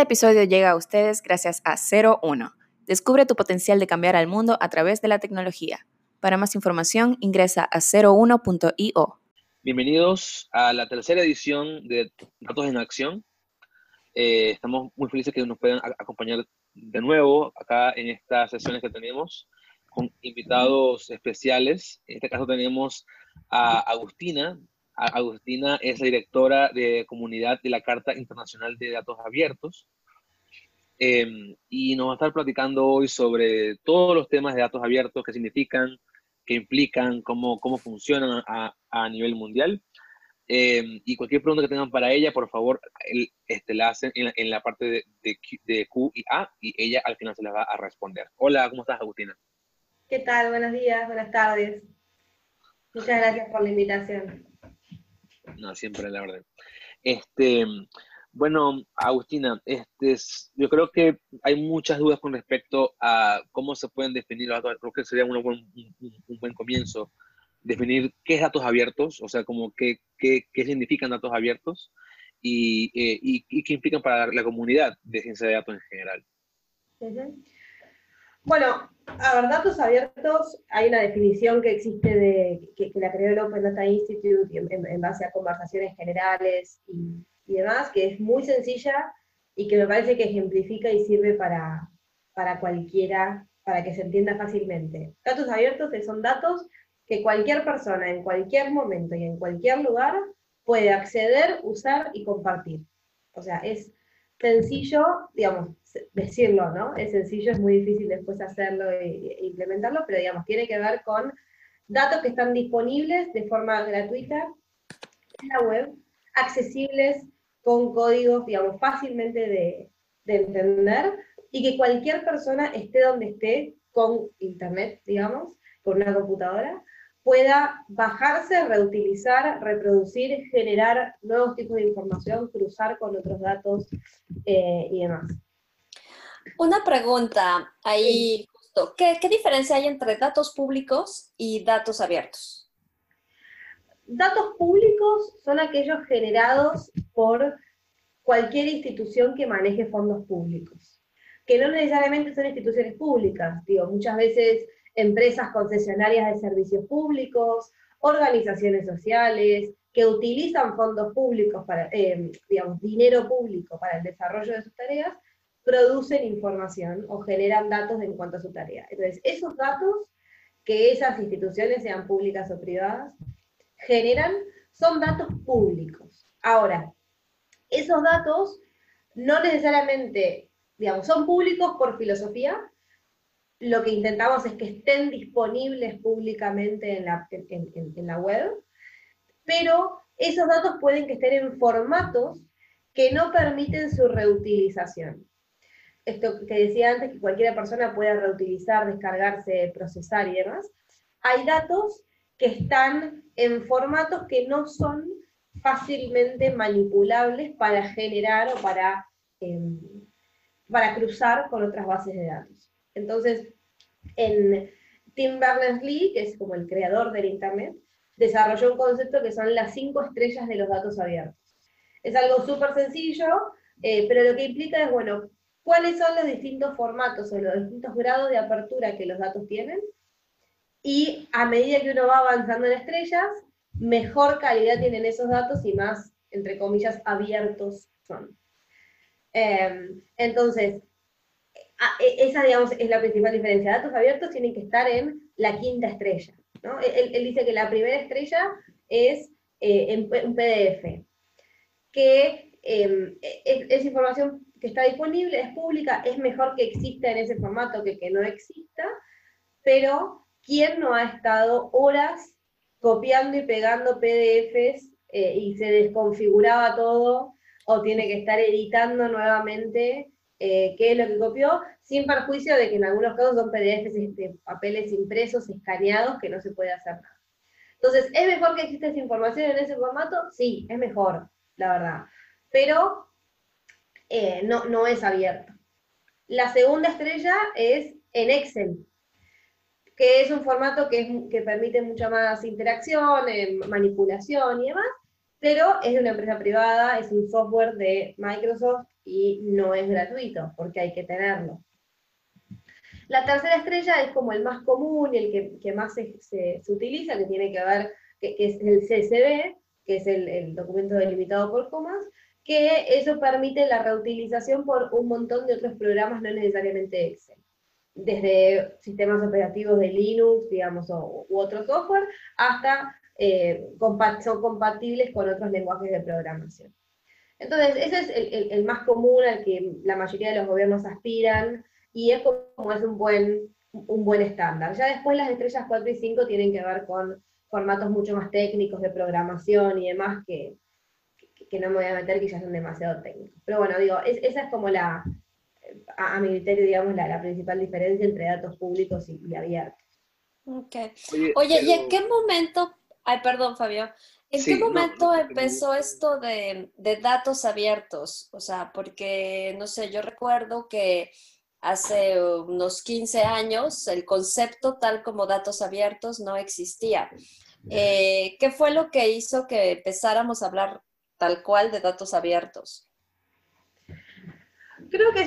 Este episodio llega a ustedes gracias a 01. Descubre tu potencial de cambiar al mundo a través de la tecnología. Para más información, ingresa a 01.io. Bienvenidos a la tercera edición de Datos en Acción. Eh, estamos muy felices que nos puedan acompañar de nuevo acá en estas sesiones que tenemos con invitados especiales. En este caso tenemos a Agustina. Agustina es la directora de comunidad de la Carta Internacional de Datos Abiertos. Em, y nos va a estar platicando hoy sobre todos los temas de datos abiertos, qué significan, qué implican, cómo, cómo funcionan a, a nivel mundial. Em, y cualquier pregunta que tengan para ella, por favor, este, la hacen en la, en la parte de, de, de, Q y A y ella al final se las va a responder. Hola, ¿cómo estás, Agustina? ¿Qué tal? Buenos días, buenas tardes. Muchas gracias por la invitación. No, siempre la orden. Este, bueno, Agustina, este, yo creo que hay muchas dudas con respecto a cómo se pueden definir los datos. Creo que sería un buen, un, buen comienzo definir qué es datos abiertos, o sea, como qué, qué, qué significan datos abiertos y, eh, y, qué implican para la comunidad de ciencia de datos en general. Bueno, a ver, datos abiertos, hay una definición que existe que, la creó el Open Data Institute en, en base a conversaciones generales y, y, demás, que es muy sencilla y que me parece que ejemplifica y sirve para, para cualquiera, para que se entienda fácilmente. Datos abiertos son datos que cualquier persona en cualquier momento y en cualquier lugar puede acceder, usar y compartir. O sea, es sencillo, digamos, decirlo, ¿no? Es sencillo, es muy difícil después hacerlo e, implementarlo, pero digamos, tiene que ver con datos que están disponibles de forma gratuita en la web, accesibles con códigos, digamos, fácilmente de, de entender, y que cualquier persona esté donde esté con internet, digamos, con una computadora, pueda bajarse, reutilizar, reproducir, generar nuevos tipos de información, cruzar con otros datos eh, y demás. Una pregunta ahí, justo. ¿Qué, ¿Qué, diferencia hay entre datos públicos y datos abiertos? Datos públicos son aquellos generados por cualquier institución que maneje fondos públicos, que no necesariamente son instituciones públicas, digo, muchas veces empresas concesionarias de servicios públicos, organizaciones sociales, que utilizan fondos públicos, para, eh, digamos, dinero público para el desarrollo de sus tareas, producen información o generan datos en cuanto a su tarea. Entonces, esos datos que esas instituciones, sean públicas o privadas, generan son datos públicos. Ahora, esos datos no necesariamente, digamos, son públicos por filosofía, lo que intentamos es que estén disponibles públicamente en la, en, la web, pero esos datos pueden que estén en formatos que no permiten su reutilización. Esto que decía antes, que cualquier persona pueda reutilizar, descargarse, procesar y demás. Hay datos que están en formatos que no son fácilmente manipulables para generar o para, eh, para cruzar con otras bases de datos. Entonces, en Tim Berners-Lee, que es como el creador del Internet, desarrolló un concepto que son las cinco estrellas de los datos abiertos. Es algo súper sencillo, eh, pero lo que implica es, bueno, cuáles son los distintos formatos o los distintos grados de apertura que los datos tienen, y a medida que uno va avanzando en estrellas, mejor calidad tienen esos datos y más, entre comillas, abiertos son. Eh, entonces, e, esa, digamos, es la principal diferencia. Datos abiertos tienen que estar en la quinta estrella. ¿no? Él, él dice que la primera estrella es eh, en un PDF, que eh, es, es, información que está disponible, es pública, es mejor que exista en ese formato que que no exista, pero ¿quién no ha estado horas copiando y pegando PDFs eh, y se desconfiguraba todo o tiene que estar editando nuevamente eh, qué es lo que copió, sin perjuicio de que en algunos casos son PDFs, este, papeles impresos, escaneados, que no se puede hacer nada. Entonces, ¿es mejor que exista esa información en ese formato? Sí, es mejor, la verdad. Pero eh, no, es abierto. La segunda estrella es en Excel, que es un formato que, permite mucha más interacción, eh, manipulación y demás, pero es de una empresa privada, es un software de Microsoft y no es gratuito porque hay que tenerlo. La tercera estrella es como el más común y el que, más se, utiliza, que tiene que ver, que, es el CSV, que es el, documento delimitado por comas, que eso permite la reutilización por un montón de otros programas, no necesariamente Excel. Desde sistemas operativos de Linux, digamos, u otro software, hasta eh, son compatibles con otros lenguajes de programación. Entonces, ese es el, más común al que la mayoría de los gobiernos aspiran y es como es un buen, un buen estándar. Ya después las estrellas 4 y 5 tienen que ver con formatos mucho más técnicos de programación y demás que, que no me voy a meter que ya son demasiado técnicos. Pero bueno, digo, esa es como la, a, mi criterio, digamos, la, principal diferencia entre datos públicos y, abiertos. Ok. Oye, ¿y en qué momento, ay, perdón, Fabio, ¿en qué momento empezó esto de, de, datos abiertos? O sea, porque, no sé, yo recuerdo que hace unos 15 años el concepto tal como datos abiertos no existía. Eh, ¿Qué fue lo que hizo que empezáramos a hablar tal cual de datos abiertos? Creo que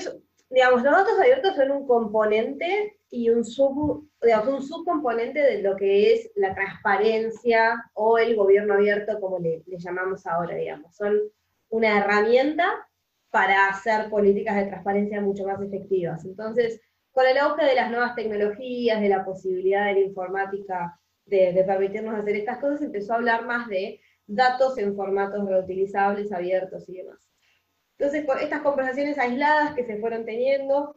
digamos, los datos abiertos son un componente y un, sub, digamos, un subcomponente de lo que es la transparencia o el gobierno abierto, como le, llamamos ahora, digamos. Son una herramienta para hacer políticas de transparencia mucho más efectivas. Entonces, con el auge de las nuevas tecnologías, de la posibilidad de la informática de permitirnos hacer estas cosas, empezó a hablar más de datos en formatos reutilizables, abiertos y demás. Entonces, estas conversaciones aisladas que se fueron teniendo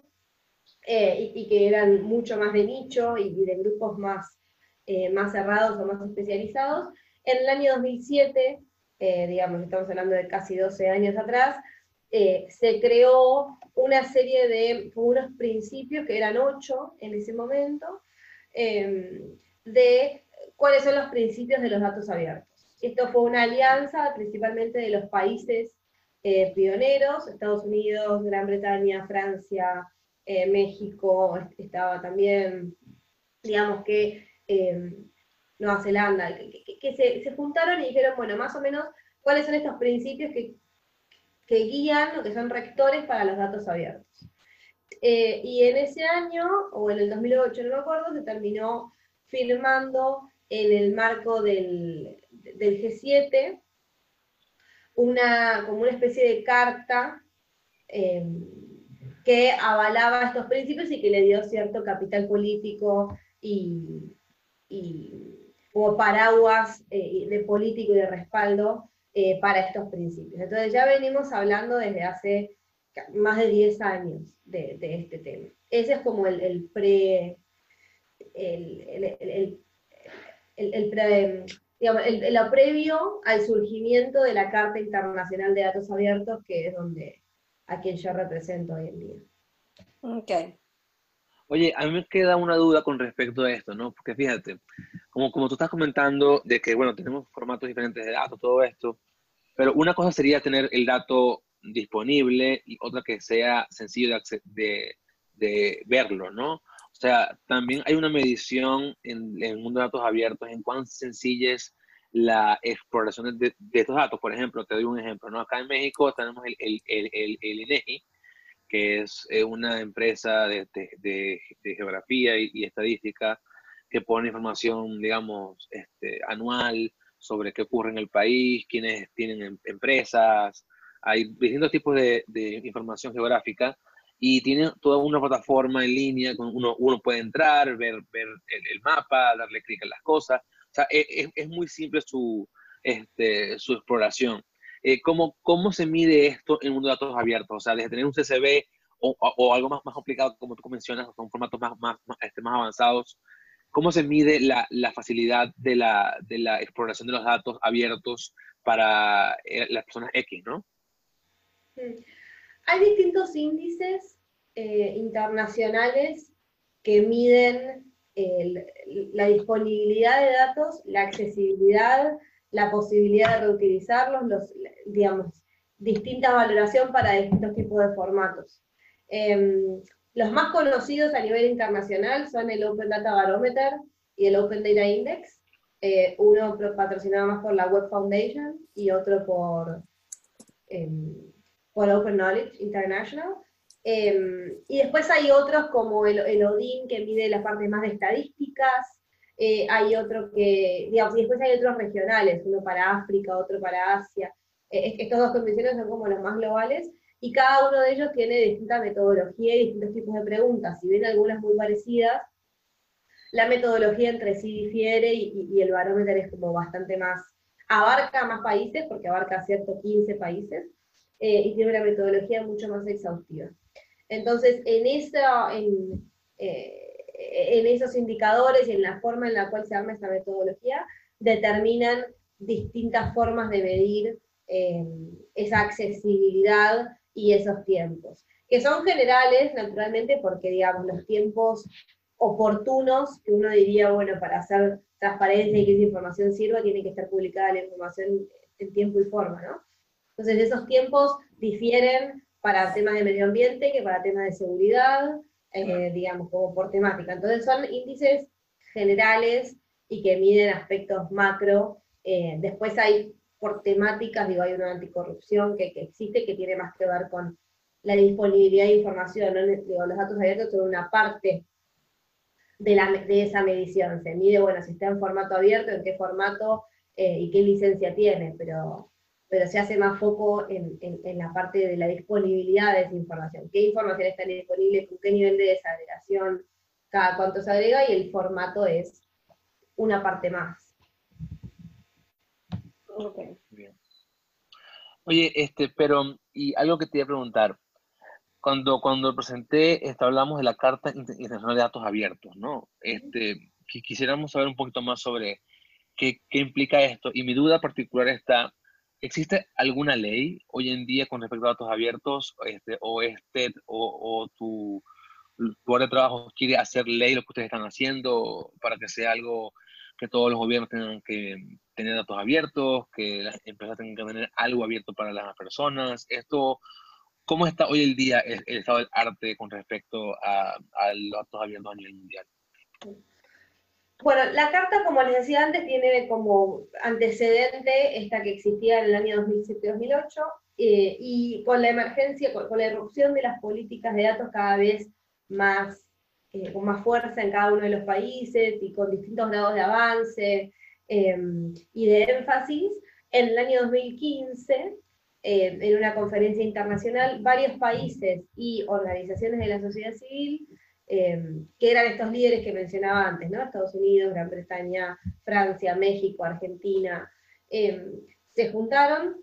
eh, y, que eran mucho más de nicho y, de grupos más, eh, más cerrados o más especializados, en el año 2007, eh, digamos, estamos hablando de casi 12 años atrás, se creó una serie de unos principios, que eran ocho en ese momento, de cuáles son los principios de los datos abiertos. Esto fue una alianza principalmente de los países eh, pioneros, Estados Unidos, Gran Bretaña, Francia, eh, México, estaba también, digamos que em, Nueva Zelanda, que, se, juntaron y dijeron, bueno, más o menos, cuáles son estos principios que, que guían o que son rectores para los datos abiertos. Eh, y en ese año, o en el 2008, no me acuerdo, se terminó firmando en el marco del, del G7 una, como una especie de carta eh, que avalaba estos principios y que le dio cierto capital político y, como paraguas eh, de político y de respaldo eh, para estos principios. Entonces ya venimos hablando desde hace más de 10 años de, este tema. Ese es como el, pre... el, el pre digamos, el, lo previo al surgimiento de la Carta Internacional de Datos Abiertos, que es donde a quien yo represento hoy en día. Ok. Oye, a mí me queda una duda con respecto a esto, ¿no? Porque fíjate, como, como tú estás comentando de que, bueno, tenemos formatos diferentes de datos, todo esto, pero una cosa sería tener el dato disponible y otra que sea sencillo de, de, de verlo, ¿no? O sea, también hay una medición en, el mundo de datos abiertos en cuán sencilla es la exploración de, estos datos. Por ejemplo, te doy un ejemplo, ¿no? Acá en México tenemos el, INEGI, que es eh, una empresa de, geografía y, estadística que pone información, digamos, este, anual sobre qué ocurre en el país, quiénes tienen em, empresas, hay distintos tipos de información geográfica y tiene toda una plataforma en línea, uno, uno puede entrar, ver, ver el, mapa, darle clic en las cosas. O sea, e, e, es, muy simple su, este, su exploración. Eh, ¿cómo, ¿Cómo se mide esto en un mundo de datos abiertos? O sea, desde tener un CSV o, o, algo más, más complicado, como tú mencionas, con formatos más, más, este, más avanzados, ¿cómo se mide la, la facilidad de la, de la, exploración de los datos abiertos para eh, las personas X, no? Hay distintos índices eh, internacionales que miden la disponibilidad de datos, la accesibilidad, la posibilidad de reutilizarlos, los, digamos, distinta valoración para distintos tipos de formatos. Em, los más conocidos a nivel internacional son el Open Data Barometer y el Open Data Index, eh, uno patrocinado más por la Web Foundation y otro por, em, por Open Knowledge International. Em, y después hay otros como el, el, ODIN que mide la parte más de estadísticas, eh, hay otro que, digamos, y después hay otros regionales, uno para África, otro para Asia. Eh, estos dos convenciones son como los más globales, y cada uno de ellos tiene distinta metodología y distintos tipos de preguntas. Si bien algunas muy parecidas, la metodología entre sí difiere y, el barómetro es como bastante más, abarca más países, porque abarca cierto 15 países, eh, y tiene una metodología mucho más exhaustiva. Entonces, en, esa, en, eh, en esos indicadores y en la forma en la cual se arma esa metodología, determinan distintas formas de medir eh, esa accesibilidad y esos tiempos, que son generales, naturalmente, porque, digamos, los tiempos oportunos, que uno diría, bueno, para hacer transparencia y que esa información sirva, tiene que estar publicada la información en tiempo y forma, ¿no? Entonces, esos tiempos difieren para temas de medio ambiente que para temas de seguridad, eh, digamos, como por temática. Entonces, son índices generales y que miden aspectos macro. Eh, después hay por temáticas, digo, hay una anticorrupción que, que, existe que tiene más que ver con la disponibilidad de información, digo, los datos abiertos son una parte de, la, de esa medición, se mide, bueno, si está en formato abierto, en qué formato eh, y qué licencia tiene, pero, pero se hace más foco en, en, la parte de la disponibilidad de esa información, qué información está disponible, con qué nivel de desagregación, cada cuánto se agrega y el formato es una parte más. Oye, este, pero, y algo que te iba a preguntar, cuando, cuando presenté, este, hablamos de la Carta Internacional de Datos Abiertos, ¿no? Este, quisiéramos saber un poquito más sobre qué, qué implica esto, y mi duda particular está, ¿existe alguna ley hoy en día con respecto a datos abiertos, este, o este, o, o tu, área de trabajo quiere hacer ley lo que ustedes están haciendo para que sea algo que todos los gobiernos tengan que tener datos abiertos, que las empresas tengan que tener algo abierto para las personas. Esto, ¿cómo está hoy el día el, estado del arte con respecto a, los datos abiertos a nivel mundial? Bueno, la carta, como les decía antes, tiene como antecedente esta que existía en el año 2007-2008, eh, y con la emergencia, con, la erupción de las políticas de datos cada vez más, eh, con más fuerza en cada uno de los países y con distintos grados de avance, Em, y de énfasis, en el año 2015, em, en una conferencia internacional, varios países y organizaciones de la sociedad civil, em, que eran estos líderes que mencionaba antes. Estados Unidos, Gran Bretaña, Francia, México, Argentina, se juntaron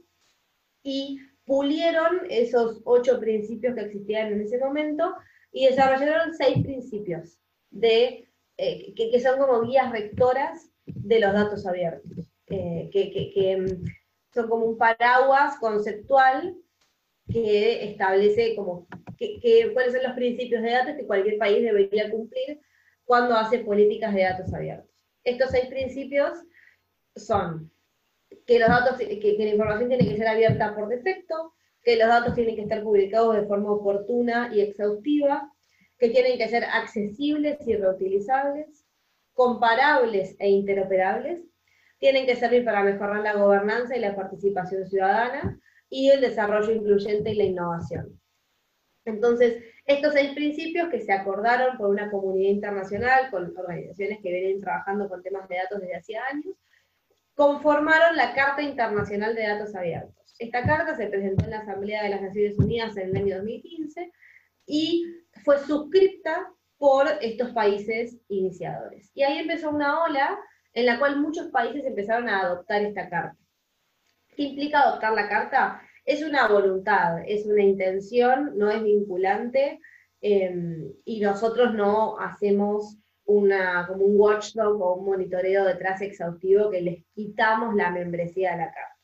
y pulieron esos ocho principios que existían en ese momento y desarrollaron seis principios eh, que, son como guías rectoras de los datos abiertos, eh, que, mm, son como un paraguas conceptual que establece como que, cuáles son los principios de datos que cualquier país debería cumplir cuando hace políticas de datos abiertos. Estos seis principios son que los datos, que, la información tiene que ser abierta por defecto, que los datos tienen que estar publicados de forma oportuna y exhaustiva, que tienen que ser accesibles y reutilizables, comparables e interoperables, tienen que servir para mejorar la gobernanza y la participación ciudadana y el desarrollo incluyente y la innovación. Entonces, estos seis principios que se acordaron por una comunidad internacional, con organizaciones que vienen trabajando con temas de datos desde hace años, conformaron la Carta Internacional de Datos Abiertos. Esta carta se presentó en la Asamblea de las Naciones Unidas en el año 2015 y fue suscrita por estos países iniciadores. Y ahí empezó una ola en la cual muchos países empezaron a adoptar esta carta. ¿Qué implica adoptar la carta? Es una voluntad, es una intención, no es vinculante, em, y nosotros no hacemos una, como un watchdog o un monitoreo detrás exhaustivo que les quitamos la membresía de la carta.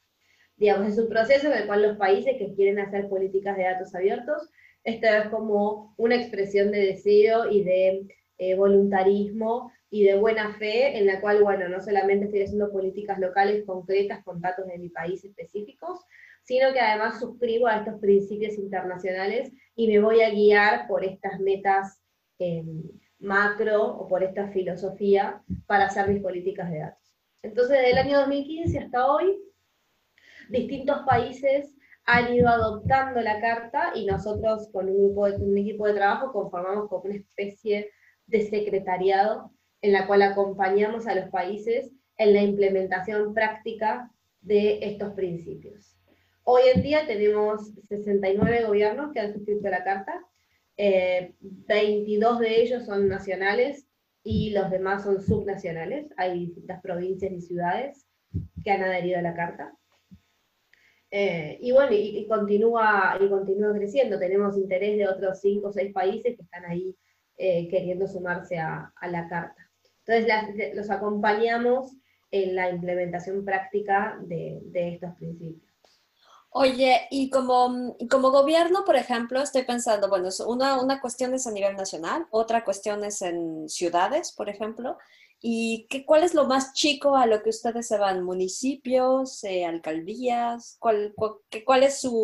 Digamos, es un proceso en el cual los países que quieren hacer políticas de datos abiertos esto es como una expresión de deseo y de eh, voluntarismo y de buena fe, en la cual, bueno, no solamente estoy haciendo políticas locales concretas con datos de mi país específicos, sino que además suscribo a estos principios internacionales y me voy a guiar por estas metas em, macro o por esta filosofía para hacer mis políticas de datos. Entonces, desde el año 2015 hasta hoy, distintos países han ido adoptando la carta y nosotros con un, grupo de, un equipo de trabajo conformamos como una especie de secretariado en la cual acompañamos a los países en la implementación práctica de estos principios. Hoy en día tenemos 69 gobiernos que han suscrito la carta, 22 eh, de ellos son nacionales y los demás son subnacionales. Hay distintas provincias y ciudades que han adherido a la carta. Eh, y bueno, y, continúa, y continúa creciendo. Tenemos interés de otros 5 o 6 países que están ahí eh, queriendo sumarse a, la carta. Entonces los acompañamos en la implementación práctica de, de estos principios. Oye, y como, como gobierno, por ejemplo, estoy pensando, bueno, una, una cuestión es a nivel nacional, otra cuestión es en ciudades, por ejemplo, ¿y qué, cuál es lo más chico a lo que ustedes se van? ¿Municipios, eh, alcaldías? ¿Cuál, cuál, es su,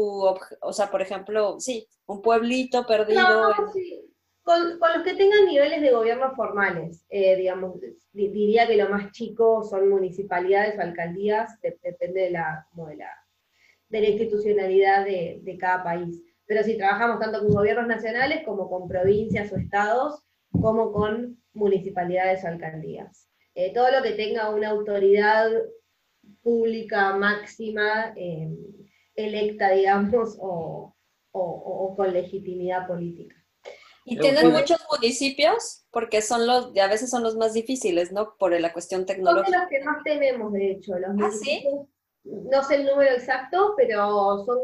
o sea, por ejemplo, sí, un pueblito perdido? No, sí. Con, los que tengan niveles de gobierno formales, eh, digamos, diría que lo más chico son municipalidades o alcaldías, depende de la, de la de la institucionalidad de, cada país. Pero si trabajamos tanto con gobiernos nacionales como con provincias o estados, como con municipalidades o alcaldías. Eh, todo lo que tenga una autoridad pública máxima eh, electa, digamos, o, con legitimidad política. Y tienen muchos municipios, porque son los, a veces son los más difíciles, ¿no? Por la cuestión tecnológica. Son los que más tenemos, de hecho. Los ¿Ah, sí? no sé el número exacto, pero son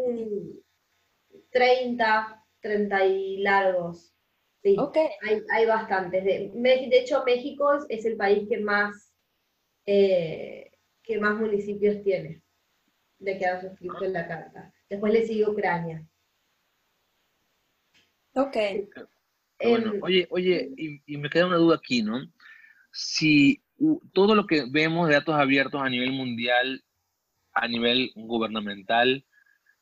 30, 30 y largos. Sí, hay, hay, bastantes. De, de, hecho, México es, el país que más, eh, que más municipios tiene de que han suscrito en la carta. Después le sigue Ucrania. Ok. Bueno, oye, oye, y, y, me queda una duda aquí, ¿no? Si todo lo que vemos de datos abiertos a nivel mundial a nivel gubernamental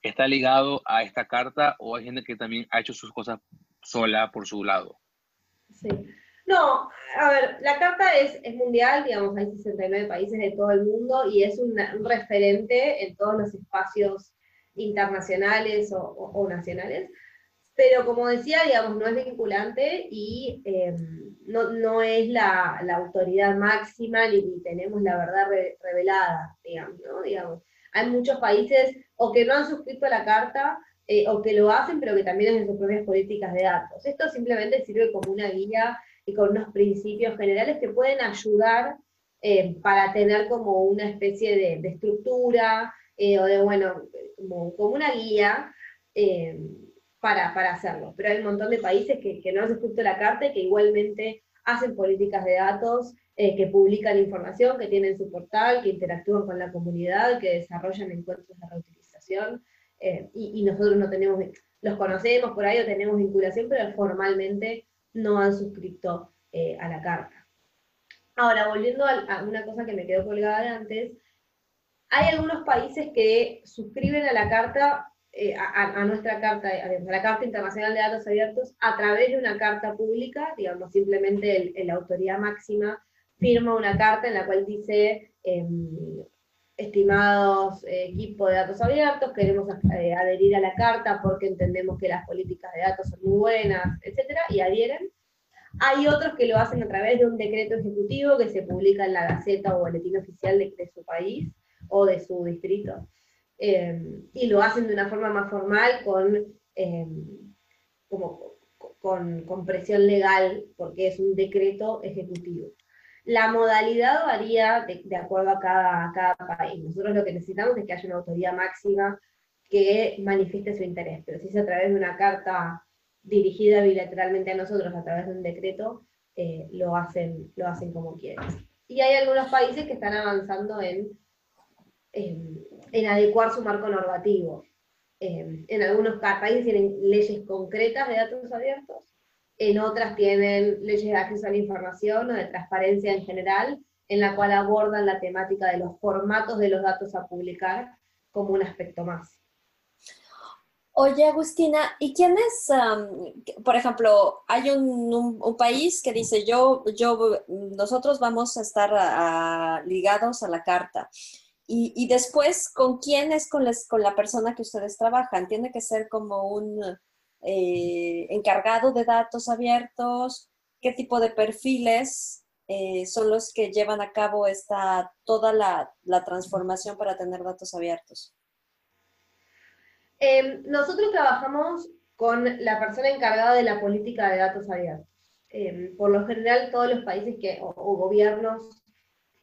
está ligado a esta carta o hay gente que también ha hecho sus cosas sola por su lado? Sí. No, a ver, la carta es, es mundial, digamos, hay 69 países de todo el mundo y es un, referente en todos los espacios internacionales o, nacionales, pero como decía, digamos, no es vinculante y em, no, no, es la, la, autoridad máxima ni, tenemos la verdad revelada, digamos, ¿no? Digamos, hay muchos países o que no han suscrito a la carta eh, o que lo hacen, pero que también tienen sus propias políticas de datos. Esto simplemente sirve como una guía y con unos principios generales que pueden ayudar eh, para tener como una especie de, estructura eh, o de, bueno, como, como una guía para, para, hacerlo. Pero hay un montón de países que, que no han suscrito la carta y que igualmente hacen políticas de datos eh, que publican información, que tienen su portal, que interactúan con la comunidad, que desarrollan encuentros de reutilización, eh, y, nosotros no tenemos, los conocemos por ahí o tenemos vinculación, pero formalmente no han suscrito eh, a la carta. Ahora, volviendo a, una cosa que me quedó colgada de antes, hay algunos países que suscriben a la carta a, nuestra carta, a, la Carta Internacional de Datos Abiertos, a través de una carta pública, digamos, simplemente la autoridad máxima firma una carta en la cual dice, em, estimados eh, equipos de datos abiertos, queremos eh, adherir a la carta porque entendemos que las políticas de datos son muy buenas, etcétera, y adhieren. Hay otros que lo hacen a través de un decreto ejecutivo que se publica en la Gaceta o Boletín Oficial de, su país o de su distrito. Em, y lo hacen de una forma más formal con, em, como, con, con presión legal, porque es un decreto ejecutivo. La modalidad varía de, acuerdo a cada, cada, país. Nosotros lo que necesitamos es que haya una autoridad máxima que manifieste su interés, pero si es a través de una carta dirigida bilateralmente a nosotros, a través de un decreto, eh, lo, hacen, lo hacen como quieren. Y hay algunos países que están avanzando en, en, adecuar su marco normativo. en algunos países tienen leyes concretas de datos abiertos en otras tienen leyes de acceso a la información o de transparencia en general, en la cual abordan la temática de los formatos de los datos a publicar como un aspecto más. Oye, Agustina, ¿y quién es, por ejemplo, hay un, país que dice, yo, yo, nosotros vamos a estar ligados a la carta, y, después, ¿con quién es con, con la persona que ustedes trabajan? ¿Tiene que ser como un eh, encargado de datos abiertos? ¿Qué tipo de perfiles eh, son los que llevan a cabo esta, toda la, transformación para tener datos abiertos? Em, nosotros trabajamos con la persona encargada de la política de datos abiertos. Em, por lo general, todos los países que, o, gobiernos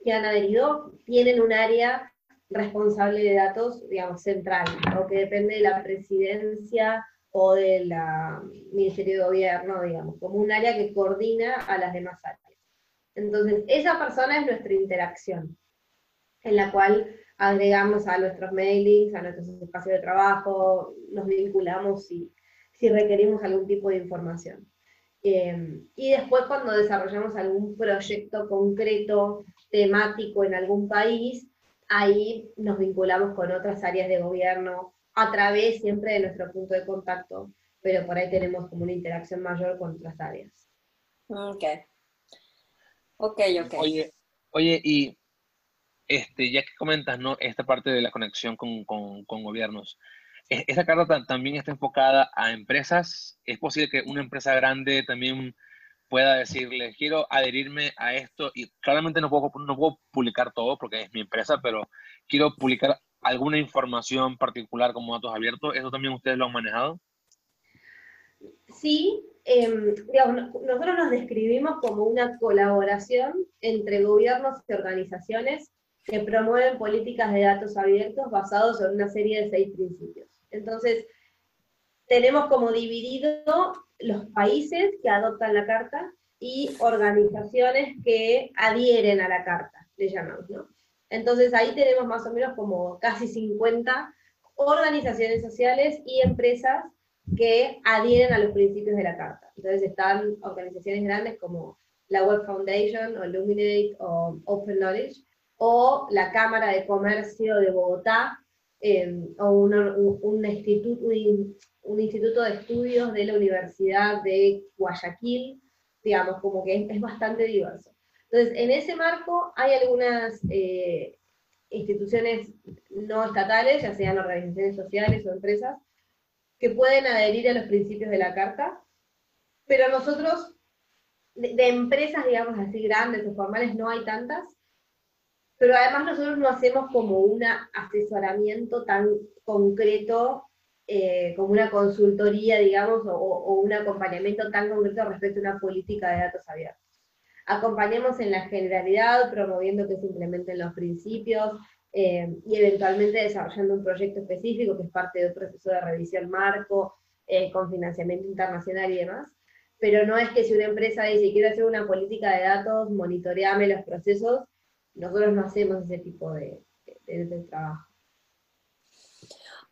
que han adherido tienen un área responsable de datos, digamos, central, o que depende de la presidencia o del Ministerio de Gobierno, digamos, como un área que coordina a las demás áreas. Entonces, esa persona es nuestra interacción, en la cual agregamos a nuestros mailings, a nuestros espacios de trabajo, nos vinculamos si, si requerimos algún tipo de información. Eh, y después cuando desarrollamos algún proyecto concreto, temático en algún país, ahí nos vinculamos con otras áreas de gobierno a través siempre de nuestro punto de contacto, pero por ahí tenemos como una interacción mayor con otras áreas. Ok. Ok, ok. Oye, oye y este, ya que comentas, ¿no? Esta parte de la conexión con, con, con gobiernos, ¿e-, ¿esa carta también está enfocada a empresas? ¿Es posible que una empresa grande también pueda decirle, quiero adherirme a esto y claramente no puedo, no puedo publicar todo porque es mi empresa, pero quiero publicar alguna información particular como datos abiertos, ¿eso también ustedes lo han manejado? Sí, em, nosotros nos describimos como una colaboración entre gobiernos y organizaciones que promueven políticas de datos abiertos basados en una serie de seis principios. Entonces, tenemos como dividido los países que adoptan la carta y organizaciones que adhieren a la carta, le llamamos, ¿no? Entonces ahí tenemos más o menos como casi 50 organizaciones sociales y empresas que adhieren a los principios de la carta. Entonces están organizaciones grandes como la Web Foundation o Illuminate o Open Knowledge o la Cámara de Comercio de Bogotá eh, o un, instituto, instituto de estudios de la Universidad de Guayaquil, digamos, como que es, bastante diverso. Entonces, en ese marco hay algunas eh, instituciones no estatales, ya sean organizaciones sociales o empresas, que pueden adherir a los principios de la Carta, pero nosotros, de, de empresas, digamos así, grandes o formales, no hay tantas, pero además nosotros no hacemos como un asesoramiento tan concreto eh, como una consultoría, digamos, o, un acompañamiento tan concreto respecto a una política de datos abiertos. Acompañemos en la generalidad, promoviendo que se implementen los principios eh, y eventualmente desarrollando un proyecto específico que es parte de un proceso de revisión marco, eh, con financiamiento internacional y demás. Pero no es que si una empresa dice quiero hacer una política de datos, monitoreame los procesos, nosotros no hacemos ese tipo de, de trabajo.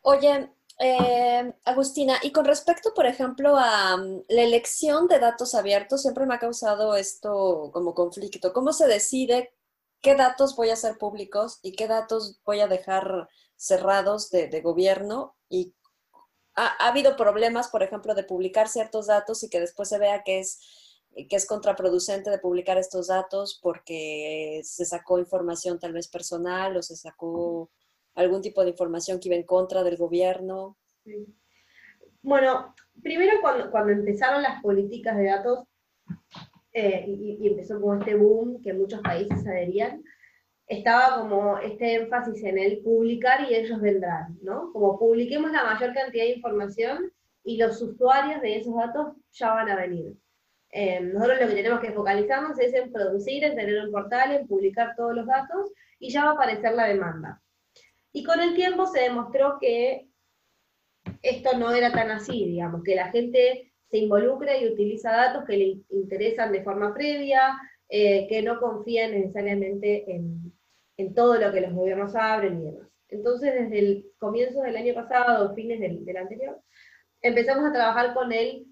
Oye, eh, Agustina, y con respecto, por ejemplo, a mm, la elección de datos abiertos, siempre me ha causado esto como conflicto. ¿Cómo se decide qué datos voy a hacer públicos y qué datos voy a dejar cerrados de, gobierno? Y ha, habido problemas, por ejemplo, de publicar ciertos datos y que después se vea que es que es contraproducente de publicar estos datos porque se sacó información tal vez personal o se sacó algún tipo de información que iba en contra del gobierno? Bueno, primero cuando, cuando empezaron las políticas de datos eh, y, empezó como este boom que muchos países adherían, estaba como este énfasis en el publicar y ellos vendrán, ¿no? Como publiquemos la mayor cantidad de información y los usuarios de esos datos ya van a venir. Eh, nosotros lo que tenemos que focalizarnos es en producir, en tener un portal, en publicar todos los datos y ya va a aparecer la demanda. Y con el tiempo se demostró que esto no era tan así, digamos, que la gente se involucra y utiliza datos que le interesan de forma previa, eh, que no confía necesariamente en, todo lo que los gobiernos abren y demás. Entonces, desde el comienzo del año pasado, fines del, anterior, empezamos a trabajar con el,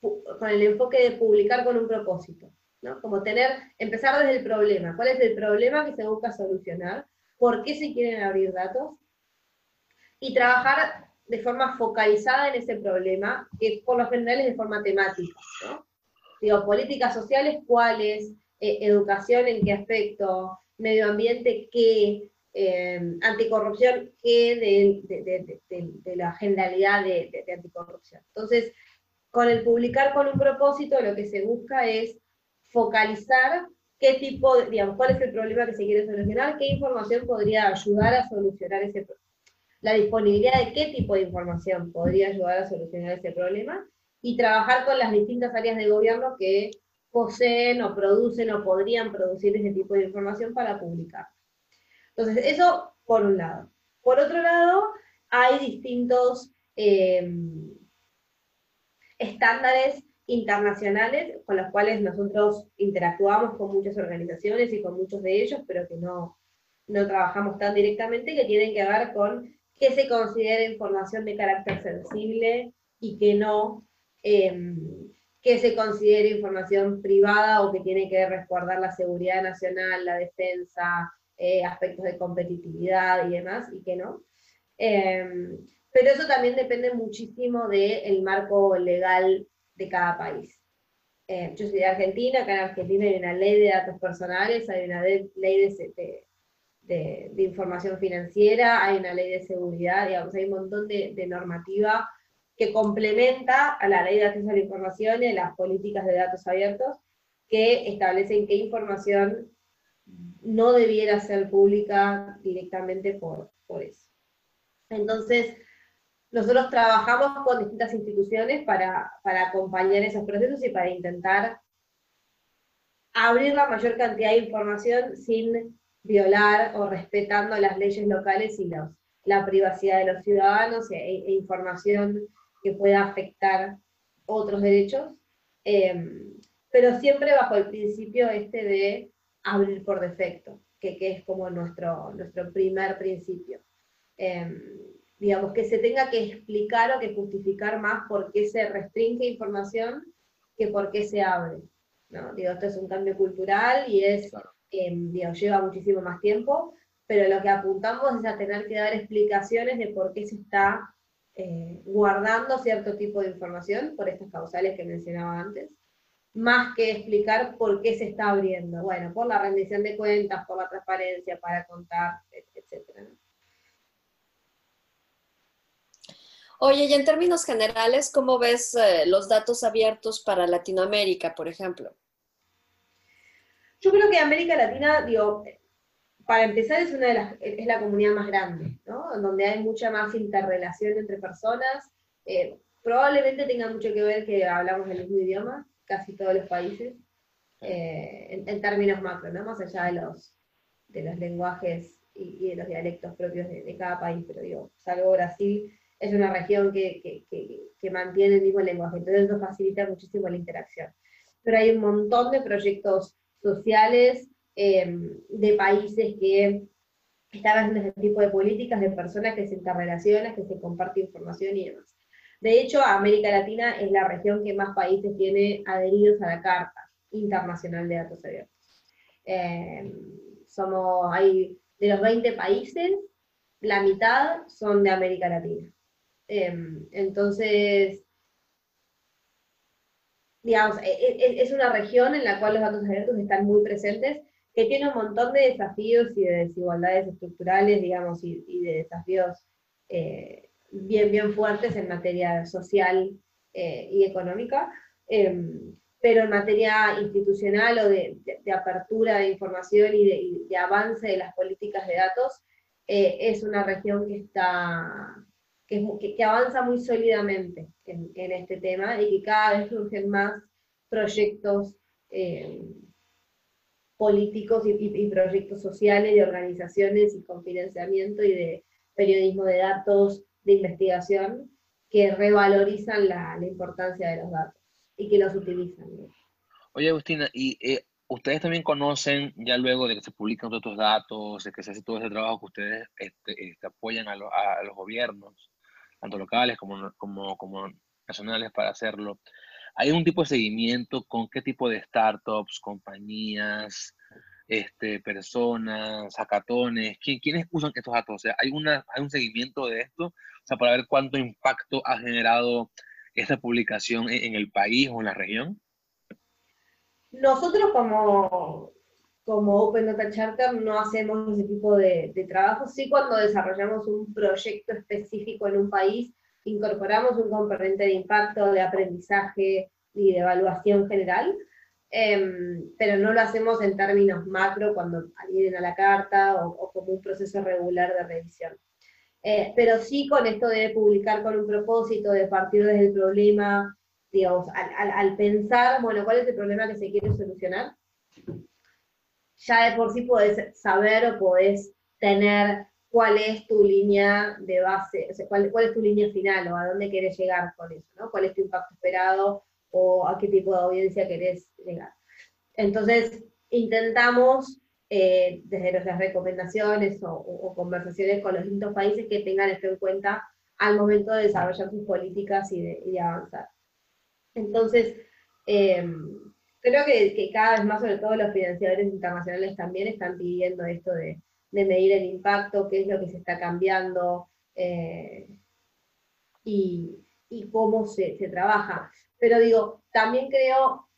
con el enfoque de publicar con un propósito, ¿no? Como tener, empezar desde el problema. ¿Cuál es el problema que se busca solucionar? Por qué se quieren abrir datos y trabajar de forma focalizada en ese problema, que por lo general es de forma temática. Digo, políticas sociales, ¿cuáles? Eh, educación, ¿en qué aspecto? Medio ambiente, ¿qué? eh, anticorrupción que de, la generalidad de, anticorrupción. Entonces, con el publicar con un propósito, lo que se busca es focalizar qué tipo, digamos, cuál es el problema que se quiere solucionar, qué información podría ayudar a solucionar ese problema, la disponibilidad de qué tipo de información podría ayudar a solucionar ese problema, y trabajar con las distintas áreas de gobierno que poseen o producen o podrían producir ese tipo de información para publicar. Entonces, eso por un lado. Por otro lado, hay distintos em, estándares internacionales con los cuales nosotros interactuamos con muchas organizaciones y con muchos de ellos, pero que no, no trabajamos tan directamente, que tienen que ver con qué se considera información de carácter sensible y qué no, em, qué se considera información privada o que tiene que resguardar la seguridad nacional, la defensa, eh, aspectos de competitividad y demás, y que no. Em, pero eso también depende muchísimo del marco legal de cada país. Eh, yo soy de Argentina, acá en Argentina hay una ley de datos personales, hay una ley de, información financiera, hay una ley de seguridad, digamos, hay un montón de, normativa que complementa a la ley de acceso a la información y las políticas de datos abiertos que establecen qué información no debiera ser pública directamente por eso. Entonces, nosotros trabajamos con distintas instituciones para, para acompañar esos procesos y para intentar abrir la mayor cantidad de información sin violar o respetando las leyes locales y los, la privacidad de los ciudadanos e, e información que pueda afectar otros derechos, em, pero siempre bajo el principio este de abrir por defecto, que, que es como nuestro, nuestro primer principio. Em, digamos, que se tenga que explicar o que justificar más por qué se restringe información que por qué se abre. ¿no? Digo, esto es un cambio cultural y es, em, lleva muchísimo más tiempo, pero lo que apuntamos es a tener que dar explicaciones de por qué se está eh, guardando cierto tipo de información, por estas causales que mencionaba antes, más que explicar por qué se está abriendo. Bueno, por la rendición de cuentas, por la transparencia, para contar, etc. Oye, y en términos generales, ¿cómo ves eh, los datos abiertos para Latinoamérica, por ejemplo? Yo creo que América Latina, digo, para empezar es una de las, es la comunidad más grande, ¿no? Donde hay mucha más interrelación entre personas. Eh, probablemente tenga mucho que ver que hablamos el mismo idioma, casi todos los países, eh, en, términos macro, ¿no? más allá de los, de los lenguajes y, de los dialectos propios de, cada país, pero digo, salvo Brasil, es una región que, que, que, mantiene el mismo lenguaje, entonces eso facilita muchísimo la interacción. Pero hay un montón de proyectos sociales em, de países que están haciendo este tipo de políticas, de personas que se interrelacionan, que se comparte información y demás. De hecho, América Latina es la región que más países tiene adheridos a la Carta Internacional de Datos Abiertos. Eh, somos, de los 20 países, la mitad son de América Latina. Eh, entonces, digamos, e, e, es una región en la cual los datos abiertos están muy presentes, que tiene un montón de desafíos y de desigualdades estructurales, digamos, y, de desafíos eh, bien, bien fuertes en materia social eh, y económica, em, pero en materia institucional o de, apertura de información y de, avance de las políticas de datos, eh, es una región que está que, avanza muy sólidamente en, este tema y que cada vez surgen más proyectos em, políticos y, proyectos sociales de organizaciones y con financiamiento y de periodismo de datos de investigación que revalorizan la, importancia de los datos y que los utilizan. Oye, Agustina, y eh, ustedes también conocen, ya luego de que se publican todos estos datos, de que se hace todo ese trabajo que ustedes este, este, apoyan a, los gobiernos, tanto locales como, como, como nacionales, para hacerlo. ¿Hay un tipo de seguimiento con qué tipo de startups, compañías, este, personas, hackatones, ¿quiénes usan estos datos? O sea, ¿hay, una, ¿hay un seguimiento de esto? O sea, para ver cuánto impacto ha generado esta publicación en, el país o en la región. Nosotros como, como Open Data Charter no hacemos ese tipo de, de trabajo. Sí cuando desarrollamos un proyecto específico en un país, incorporamos un componente de impacto, de aprendizaje y de evaluación general, em, pero no lo hacemos en términos macro cuando adhieren a la carta o, como un proceso regular de revisión. Eh, pero sí con esto de publicar con un propósito, de partir desde el problema, digamos, al, al pensar, bueno, ¿cuál es el problema que se quiere solucionar? Ya de por sí podés saber o podés tener cuál es tu línea de base, o sea, cuál, es tu línea final o a dónde querés llegar con eso, ¿no? ¿Cuál es tu impacto esperado o a qué tipo de audiencia querés llegar? Entonces, intentamos eh, desde nuestras recomendaciones o, conversaciones con los distintos países que tengan esto en cuenta al momento de desarrollar sus políticas y de, avanzar. Entonces, eh, creo que, cada vez más, sobre todo los financiadores internacionales también están pidiendo esto de, medir el impacto, qué es lo que se está cambiando eh, y, cómo se, trabaja. Pero digo, también creo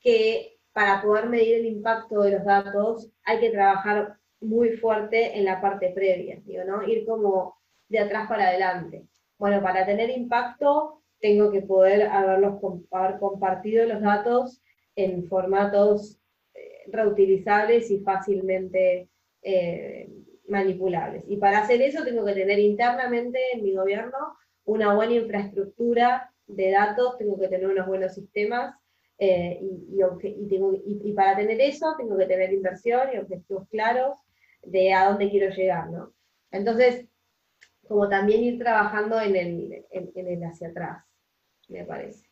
que para poder medir el impacto de los datos hay que trabajar muy fuerte en la parte previa, digo, ¿no? Ir como de atrás para adelante. Bueno, para tener impacto tengo que poder haberlos, haber compartido los datos en formatos eh, reutilizables y fácilmente eh, manipulables. Y para hacer eso tengo que tener internamente en mi gobierno una buena infraestructura de datos, tengo que tener unos buenos sistemas eh, y, y, para tener eso tengo que tener inversión y objetivos claros de a dónde quiero llegar. ¿no? Entonces, como también ir trabajando en el, en el hacia atrás me parece.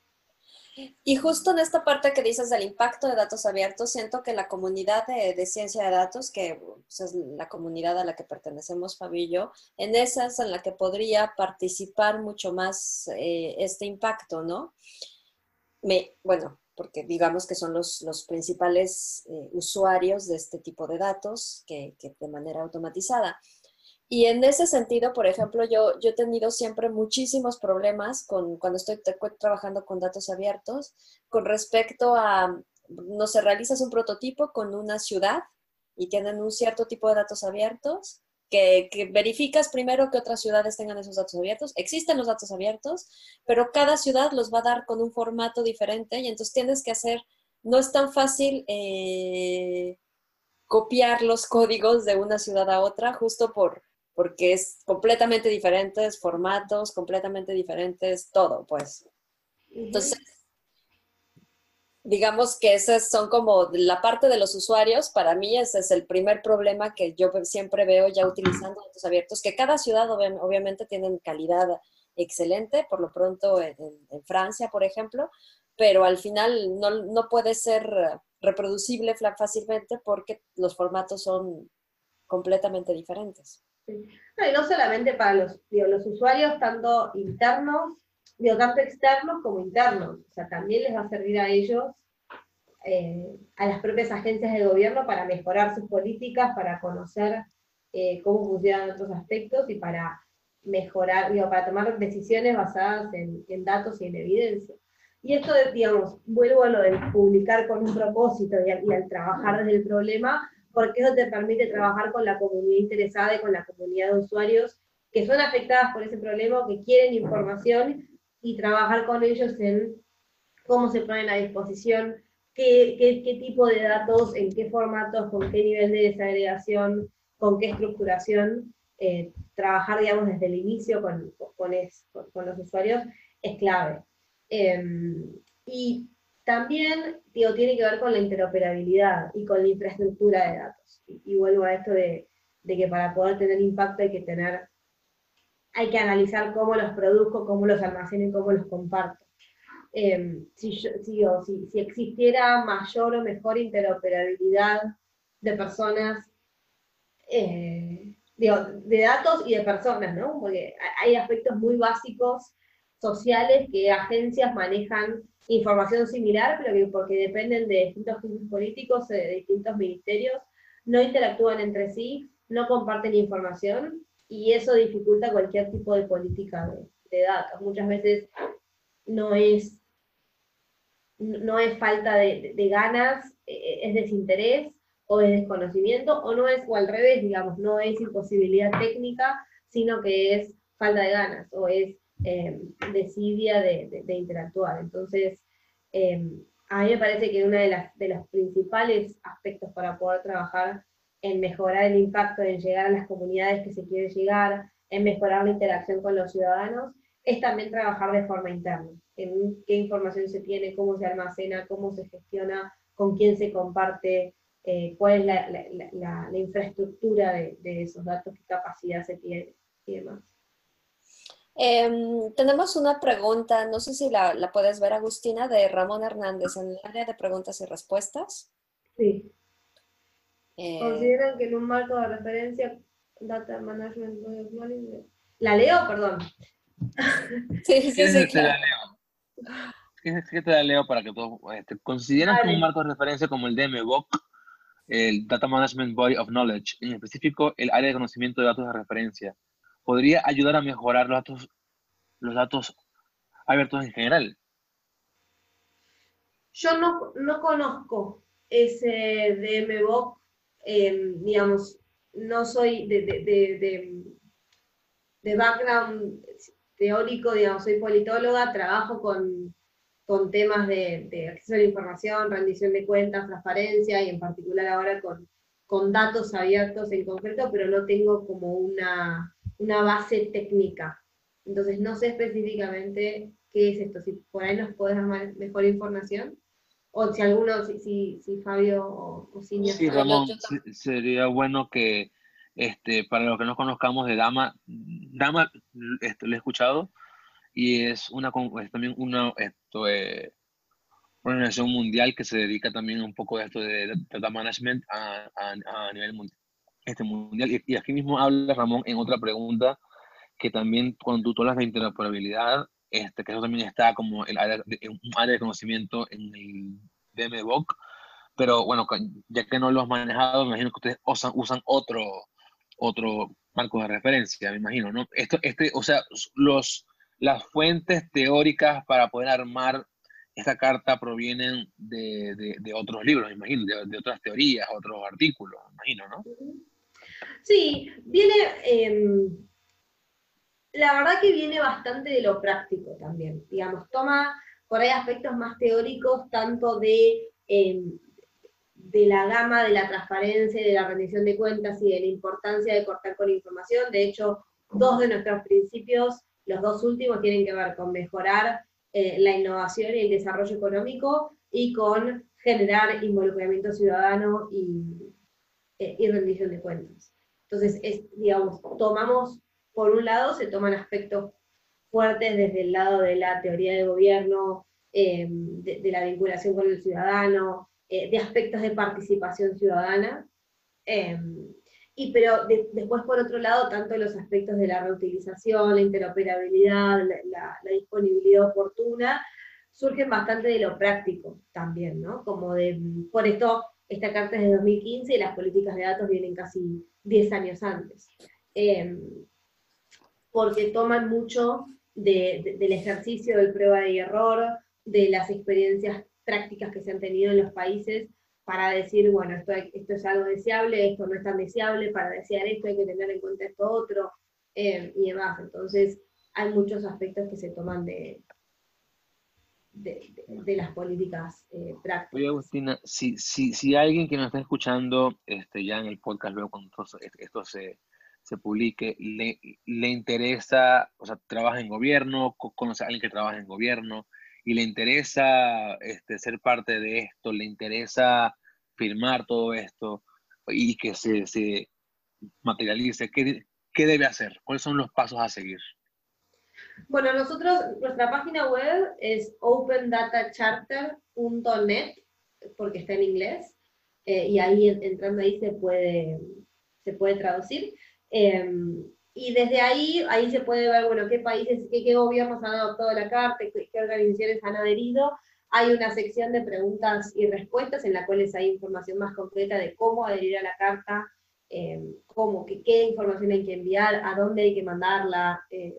Y justo en esta parte que dices del impacto de datos abiertos, siento que la comunidad de, ciencia de datos, que pues, es la comunidad a la que pertenecemos Fabi y yo, en esa es en la que podría participar mucho más eh, este impacto, ¿no? Me, bueno, porque digamos que son los, los principales eh, usuarios de este tipo de datos que, que de manera automatizada. Y en ese sentido, por ejemplo, yo, yo he tenido siempre muchísimos problemas con, cuando estoy trabajando con datos abiertos con respecto a, no sé, realizas un prototipo con una ciudad y tienen un cierto tipo de datos abiertos, que, que, verificas primero que otras ciudades tengan esos datos abiertos. Existen los datos abiertos, pero cada ciudad los va a dar con un formato diferente y entonces tienes que hacer, no es tan fácil eh, copiar los códigos de una ciudad a otra justo por porque es completamente diferentes formatos, completamente diferentes todo, pues. Entonces, digamos que esas son como la parte de los usuarios, para mí ese es el primer problema que yo siempre veo ya utilizando datos abiertos, que cada ciudad obviamente tiene calidad excelente, por lo pronto en, Francia, por ejemplo, pero al final no, no puede ser reproducible fácilmente porque los formatos son completamente diferentes. No, y no solamente para los, los usuarios, tanto internos, digo, tanto externos como internos. O sea, también les va a servir a ellos, eh, a las propias agencias de gobierno, para mejorar sus políticas, para conocer eh, cómo funcionan otros aspectos y para mejorar, digo, para tomar decisiones basadas en, datos y en evidencia. Y esto, digamos, vuelvo a lo de publicar con un propósito y al trabajar desde el problema, porque eso te permite trabajar con la comunidad interesada y con la comunidad de usuarios que son afectadas por ese problema que quieren información y trabajar con ellos en cómo se ponen a disposición, qué, qué, tipo de datos, en qué formatos, con qué nivel de desagregación, con qué estructuración, eh, trabajar, digamos, desde el inicio con, con, con, los usuarios es clave. Em, y también, digo, tiene que ver con la interoperabilidad y con la infraestructura de datos. Y, vuelvo a esto de, que para poder tener impacto hay que tener, hay que analizar cómo los produzco, cómo los almaceno y cómo los comparto. Em, si, si, existiera mayor o mejor interoperabilidad de personas, eh, de datos y de personas, ¿no? Porque hay aspectos muy básicos sociales que agencias manejan información similar, pero que porque dependen de distintos políticos, de distintos ministerios, no interactúan entre sí, no comparten información y eso dificulta cualquier tipo de política de, datos. Muchas veces no es, no es falta de, ganas, e, es desinterés o es desconocimiento, o no es, o al revés, digamos, no es imposibilidad técnica, sino que es falta de ganas, o es eh, desidia de, interactuar. Entonces, eh, a mí me parece que uno de, las, de los principales aspectos para poder trabajar en mejorar el impacto, en llegar a las comunidades que se quiere llegar, en mejorar la interacción con los ciudadanos, es también trabajar de forma interna, en qué información se tiene, cómo se almacena, cómo se gestiona, con quién se comparte, eh, cuál es la, infraestructura de, esos datos, qué capacidad se tiene y demás. Em, tenemos una pregunta, no sé si la, puedes ver, Agustina, de Ramón Hernández en el área de preguntas y respuestas. Sí. Eh, ¿Consideran que en un marco de referencia, Data Management ¿La leo? Perdón. Sí, sí, sí. Te la leo. ¿Qué te la leo para que todos... Este, ¿Consideran que un marco de referencia como el DMBOK, el Data Management Body of Knowledge, en específico el área de conocimiento de datos de referencia, podría ayudar a mejorar los datos, los datos abiertos en general? Yo no, no conozco ese DMBOK, eh, digamos, no soy de, de, de, background teórico, digamos, soy politóloga, trabajo con, con temas de, acceso a la información, rendición de cuentas, transparencia y en particular ahora con, con datos abiertos en concreto, pero no tengo como una, una base técnica. Entonces no sé específicamente qué es esto, si por ahí nos puedes dar mejor información. O si alguno, si, si, Fabio o, o Sí, Ramón, sería bueno que este, para los que no conozcamos de Dama, Dama esto, lo he escuchado y es, una, es también una esto, eh, organización mundial que se dedica también un poco a esto de data management a, a, a nivel mundial. Este mundial. Y, aquí mismo habla Ramón en otra pregunta que también cuando tú hablas de interoperabilidad, este, que eso también está como el área de, un área de conocimiento en el DMBOK, pero bueno, ya que no lo has manejado, me imagino que ustedes usan, otro, otro marco de referencia, me imagino, ¿no? Esto, este, o sea, los, las fuentes teóricas para poder armar esta carta provienen de, de, otros libros, me imagino, de, otras teorías, otros artículos, me imagino, ¿no? Sí, viene, em, la verdad que viene bastante de lo práctico también, digamos, toma por ahí aspectos más teóricos, tanto de, em, de la gama de la transparencia de la rendición de cuentas y de la importancia de cortar con información. De hecho, dos de nuestros principios, los dos últimos, tienen que ver con mejorar eh, la innovación y el desarrollo económico y con generar involucramiento ciudadano y, eh, y rendición de cuentas. Entonces, es, digamos, tomamos, por un lado, se toman aspectos fuertes desde el lado de la teoría de gobierno, eh, de, la vinculación con el ciudadano, eh, de aspectos de participación ciudadana. y pero después, por otro lado, tanto los aspectos de la reutilización, la interoperabilidad, la, la, disponibilidad oportuna, surgen bastante de lo práctico también, ¿no? Como de, por esto, esta carta es de 2015 y las políticas de datos vienen casi 10 años antes. Em, porque toman mucho del ejercicio del prueba y error, de las experiencias prácticas que se han tenido en los países para decir, bueno, esto, esto es algo deseable, esto no es tan deseable, para desear esto hay que tener en cuenta esto otro, em, y demás. Entonces, hay muchos aspectos que se toman de, de, las políticas eh, prácticas. Oye, Agustina, si, si, si alguien que nos está escuchando este, ya en el podcast, luego cuando esto, se, se, publique, le, le, interesa, o sea, trabaja en gobierno, conoce a alguien que trabaja en gobierno, y le interesa este, ser parte de esto, le interesa firmar todo esto y que se, se materialice, ¿qué, ¿qué debe hacer? ¿Cuáles son los pasos a seguir? Bueno, nosotros, nuestra página web es opendatacharter.net, porque está en inglés, eh, y ahí entrando ahí se puede, se puede traducir. Em, y desde ahí, ahí se puede ver, bueno, qué países, qué, qué gobiernos han adoptado la carta, qué, organizaciones han adherido. Hay una sección de preguntas y respuestas en la cual hay información más concreta de cómo adherir a la carta, em, cómo, qué, qué, información hay que enviar, a dónde hay que mandarla, eh,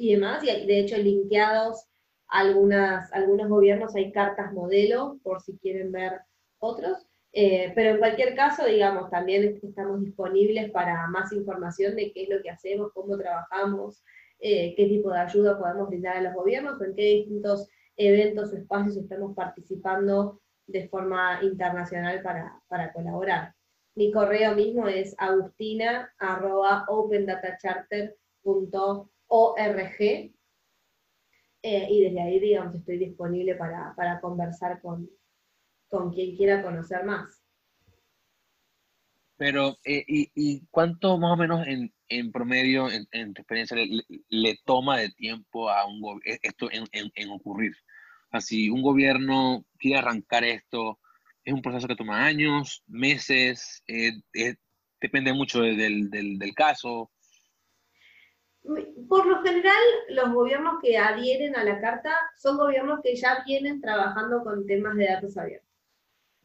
y demás, y de hecho linkeados algunas, algunos gobiernos hay cartas modelo, por si quieren ver otros. Eh, pero en cualquier caso, digamos, también estamos disponibles para más información de qué es lo que hacemos, cómo trabajamos, eh, qué tipo de ayuda podemos brindar a los gobiernos en qué distintos eventos o espacios estamos participando de forma internacional para, para colaborar. Mi correo mismo es agustina.opendatacharter.org eh, y desde ahí, digamos, estoy disponible para, para conversar con, con quien quiera conocer más. Pero, eh, y, y, cuánto más o menos en, en promedio, en, tu experiencia, le, toma de tiempo a un e, esto en, en, ocurrir? Así, un gobierno quiere arrancar esto, es un proceso que toma años, meses, eh, depende mucho del, del caso. Por lo general, los gobiernos que adhieren a la carta son gobiernos que ya vienen trabajando con temas de datos abiertos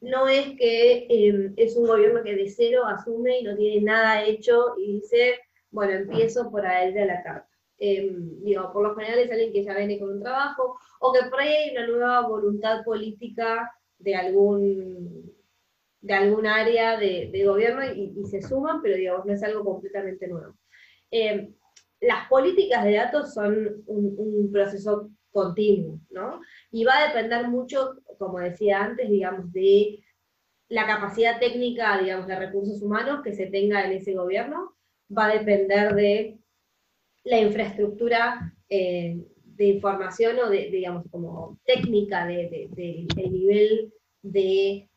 no es que em, es un gobierno que de cero asume y no tiene nada hecho y dice, bueno, empiezo por adherir a la carta. Em, digo, por lo general es alguien que ya viene con un trabajo o que por ahí hay una nueva voluntad política de algún, de algún área de, gobierno y, se suman, pero digamos, no es algo completamente nuevo. Em, las políticas de datos son un, proceso continuo, ¿no? Y va a depender mucho, como decía antes, digamos, de la capacidad técnica, digamos, de recursos humanos que se tenga en ese gobierno, va a depender de la infraestructura eh, de información o de, digamos, como técnica, de, del nivel de,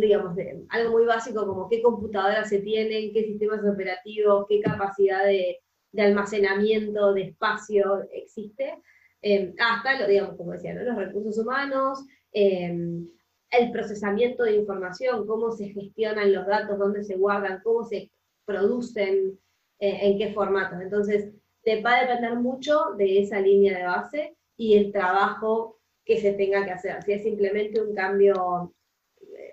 digamos, de algo muy básico como qué computadoras se tienen, qué sistemas operativos, qué capacidad de, almacenamiento, de espacio existe, eh, hasta, lo, digamos, como decía, los recursos humanos, eh, el procesamiento de información, cómo se gestionan los datos, dónde se guardan, cómo se producen, eh, en qué formatos. Entonces, te va a depender mucho de esa línea de base y el trabajo que se tenga que hacer. Si es simplemente un cambio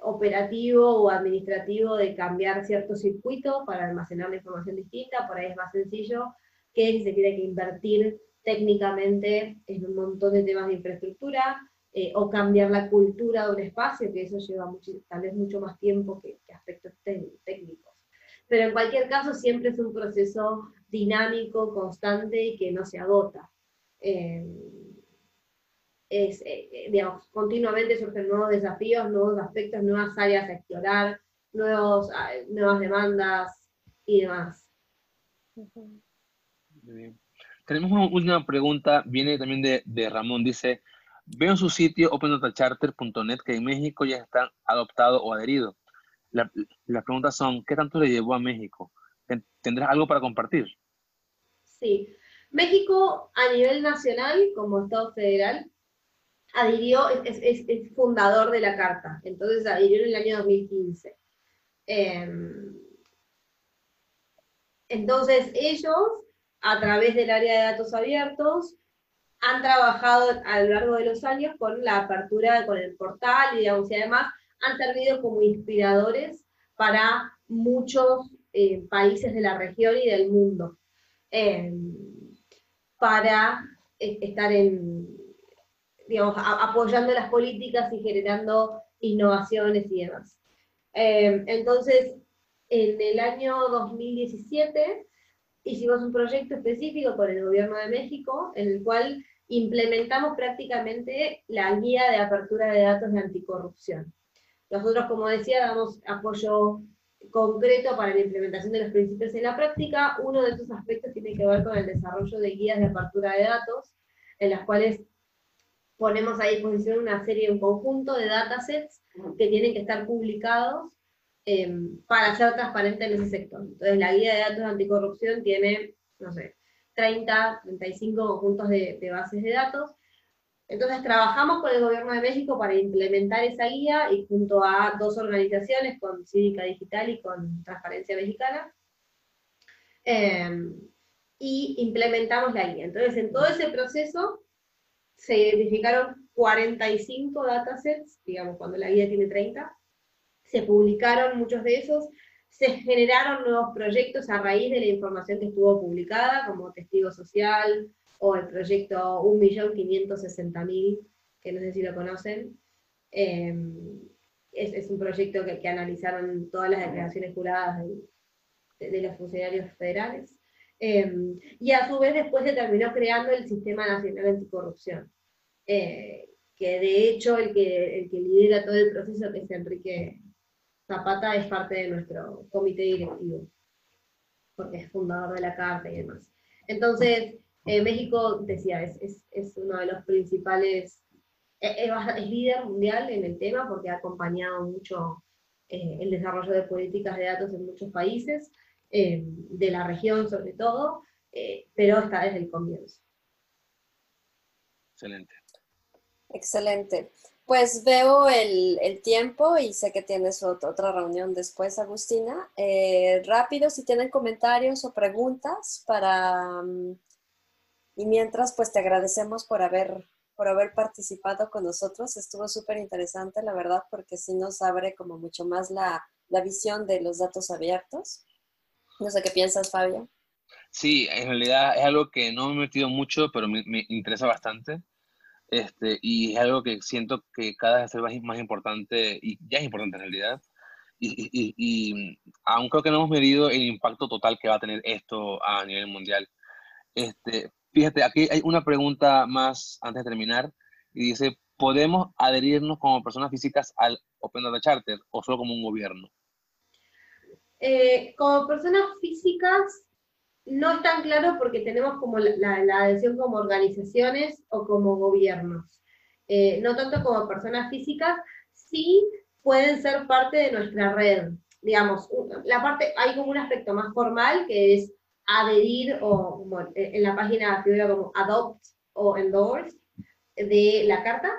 operativo o administrativo de cambiar cierto circuito para almacenar la información distinta, por ahí es más sencillo que si se tiene que invertir técnicamente en un montón de temas de infraestructura eh, o cambiar la cultura de un espacio, que eso lleva mucho, tal vez mucho más tiempo que, aspectos técnicos. Pero en cualquier caso siempre es un proceso dinámico, constante y que no se agota. Eh, es, eh, digamos, continuamente surgen nuevos desafíos, nuevos aspectos, nuevas áreas a explorar, nuevos, ah, nuevas demandas y demás. Tenemos una última pregunta, viene también de, de Ramón, dice, veo en su sitio opendatacharter.net que en México ya está adoptado o adherido. las preguntas son, ¿qué tanto le llevó a México? ¿Tendrás algo para compartir? Sí. México a nivel nacional, como Estado federal, adhirió, es, fundador de la Carta, entonces adhirió en el año 2015. Em, entonces ellos a través del área de datos abiertos, han trabajado a lo largo de los años con la apertura, con el portal, y, digamos, y además han servido como inspiradores para muchos eh, países de la región y del mundo, em, para eh, estar en, apoyando las políticas y generando innovaciones y demás. Em, entonces, en el año 2017 hicimos un proyecto específico con el gobierno de México, en el cual implementamos prácticamente la guía de apertura de datos de anticorrupción. Nosotros, como decía, damos apoyo concreto para la implementación de los principios en la práctica. Uno de esos aspectos tiene que ver con el desarrollo de guías de apertura de datos, en las cuales ponemos a disposición una serie, un conjunto de datasets que tienen que estar publicados Em, para ser transparente en ese sector. Entonces, la guía de datos de anticorrupción tiene, no sé, 30, 35 conjuntos de, bases de datos. Entonces, trabajamos con el Gobierno de México para implementar esa guía y junto a dos organizaciones, con Cívica Digital y con Transparencia Mexicana, em, y implementamos la guía. Entonces, en todo ese proceso se identificaron 45 datasets, digamos, cuando la guía tiene 30, se publicaron muchos de esos, se generaron nuevos proyectos a raíz de la información que estuvo publicada, como Testigo Social o el proyecto 1.560.000, que no sé si lo conocen. Em, es, un proyecto que, analizaron todas las declaraciones juradas de, los funcionarios federales. Em, y a su vez después se terminó creando el Sistema Nacional Anticorrupción, eh, que de hecho el que, el que lidera todo el proceso, que es Enrique Zapata, es parte de nuestro comité directivo, porque es fundador de la Carta y demás. Entonces, eh, México, decía, es, es, es, uno de los principales, es, líder mundial en el tema porque ha acompañado mucho eh, el desarrollo de políticas de datos en muchos países, eh, de la región sobre todo, pero está desde el comienzo. Excelente. Excelente. Pues veo el, el, tiempo y sé que tienes otra reunión después, Agustina. rápido, si tienen comentarios o preguntas para, mm, y mientras, pues te agradecemos por haber, por haber participado con nosotros. Estuvo súper interesante, la verdad, porque sí nos abre como mucho más la, visión de los datos abiertos. No sé qué piensas, Fabio. Sí, en realidad es algo que no me he metido mucho, pero me, interesa bastante. Este, y es algo que siento que cada vez es más importante, y ya es importante en realidad. Y, y, y, aún creo que no hemos medido el impacto total que va a tener esto a nivel mundial. Este, Fíjate, aquí hay una pregunta más antes de terminar y dice, ¿podemos adherirnos como personas físicas al Open Data Charter o solo como un gobierno? Eh, como personas físicas no es tan claro porque tenemos como la, adhesión como organizaciones o como gobiernos. Eh, no tanto como personas físicas, sí pueden ser parte de nuestra red. Digamos, la parte, hay como un aspecto más formal que es adherir o en la página figura como adopt o endorse de la carta,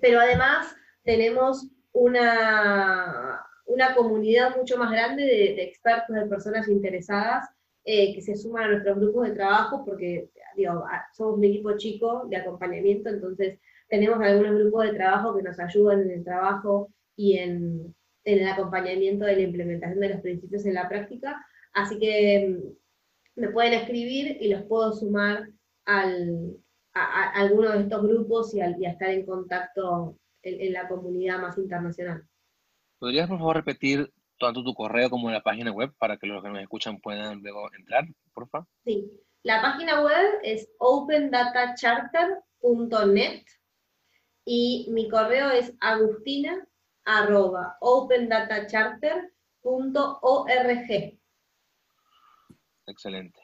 pero además tenemos una, una comunidad mucho más grande de, expertos, de personas interesadas eh, que se suman a nuestros grupos de trabajo porque digo, somos un equipo chico de acompañamiento, entonces tenemos algunos grupos de trabajo que nos ayudan en el trabajo y en, el acompañamiento de la implementación de los principios en la práctica. Así que me pueden escribir y los puedo sumar al, a, alguno de estos grupos y, a estar en contacto en, la comunidad más internacional. ¿Podrías, por favor, repetir tanto tu correo como la página web para que los que nos escuchan puedan luego entrar, por favor? Sí, la página web es opendatacharter.net y mi correo es agustina Excelente.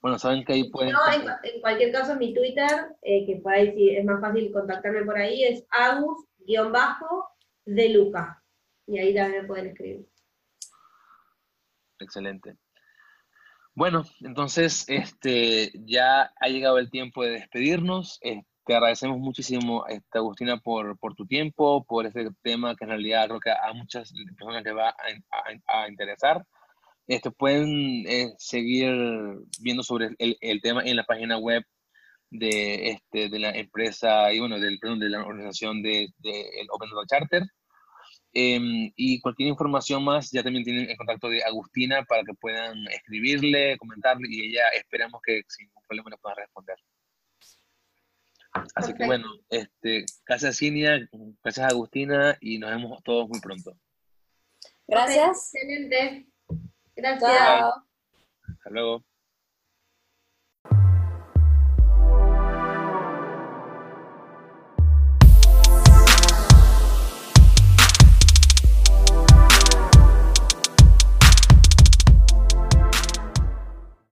Bueno, saben que ahí pueden... No, en, cualquier caso, mi Twitter, eh, que por ahí sí es más fácil contactarme por ahí, es agus-de Luca. Y ahí también pueden escribir. Excelente. Bueno, entonces este, ya ha llegado el tiempo de despedirnos. Eh, te agradecemos muchísimo, este, Agustina, por, por, tu tiempo, por este tema que en realidad creo que a muchas personas les va a interesar. Este, pueden eh, seguir viendo sobre el, el, tema en la página web de, este, de la empresa y bueno, del, perdón, de la organización del de, el Open Data Charter. Em, y cualquier información más, ya también tienen el contacto de Agustina para que puedan escribirle, comentarle y ella esperamos que sin ningún problema le pueda responder. Así que bueno, este, gracias Cinia, gracias Agustina y nos vemos todos muy pronto. Gracias. Excelente. Gracias. Hasta luego.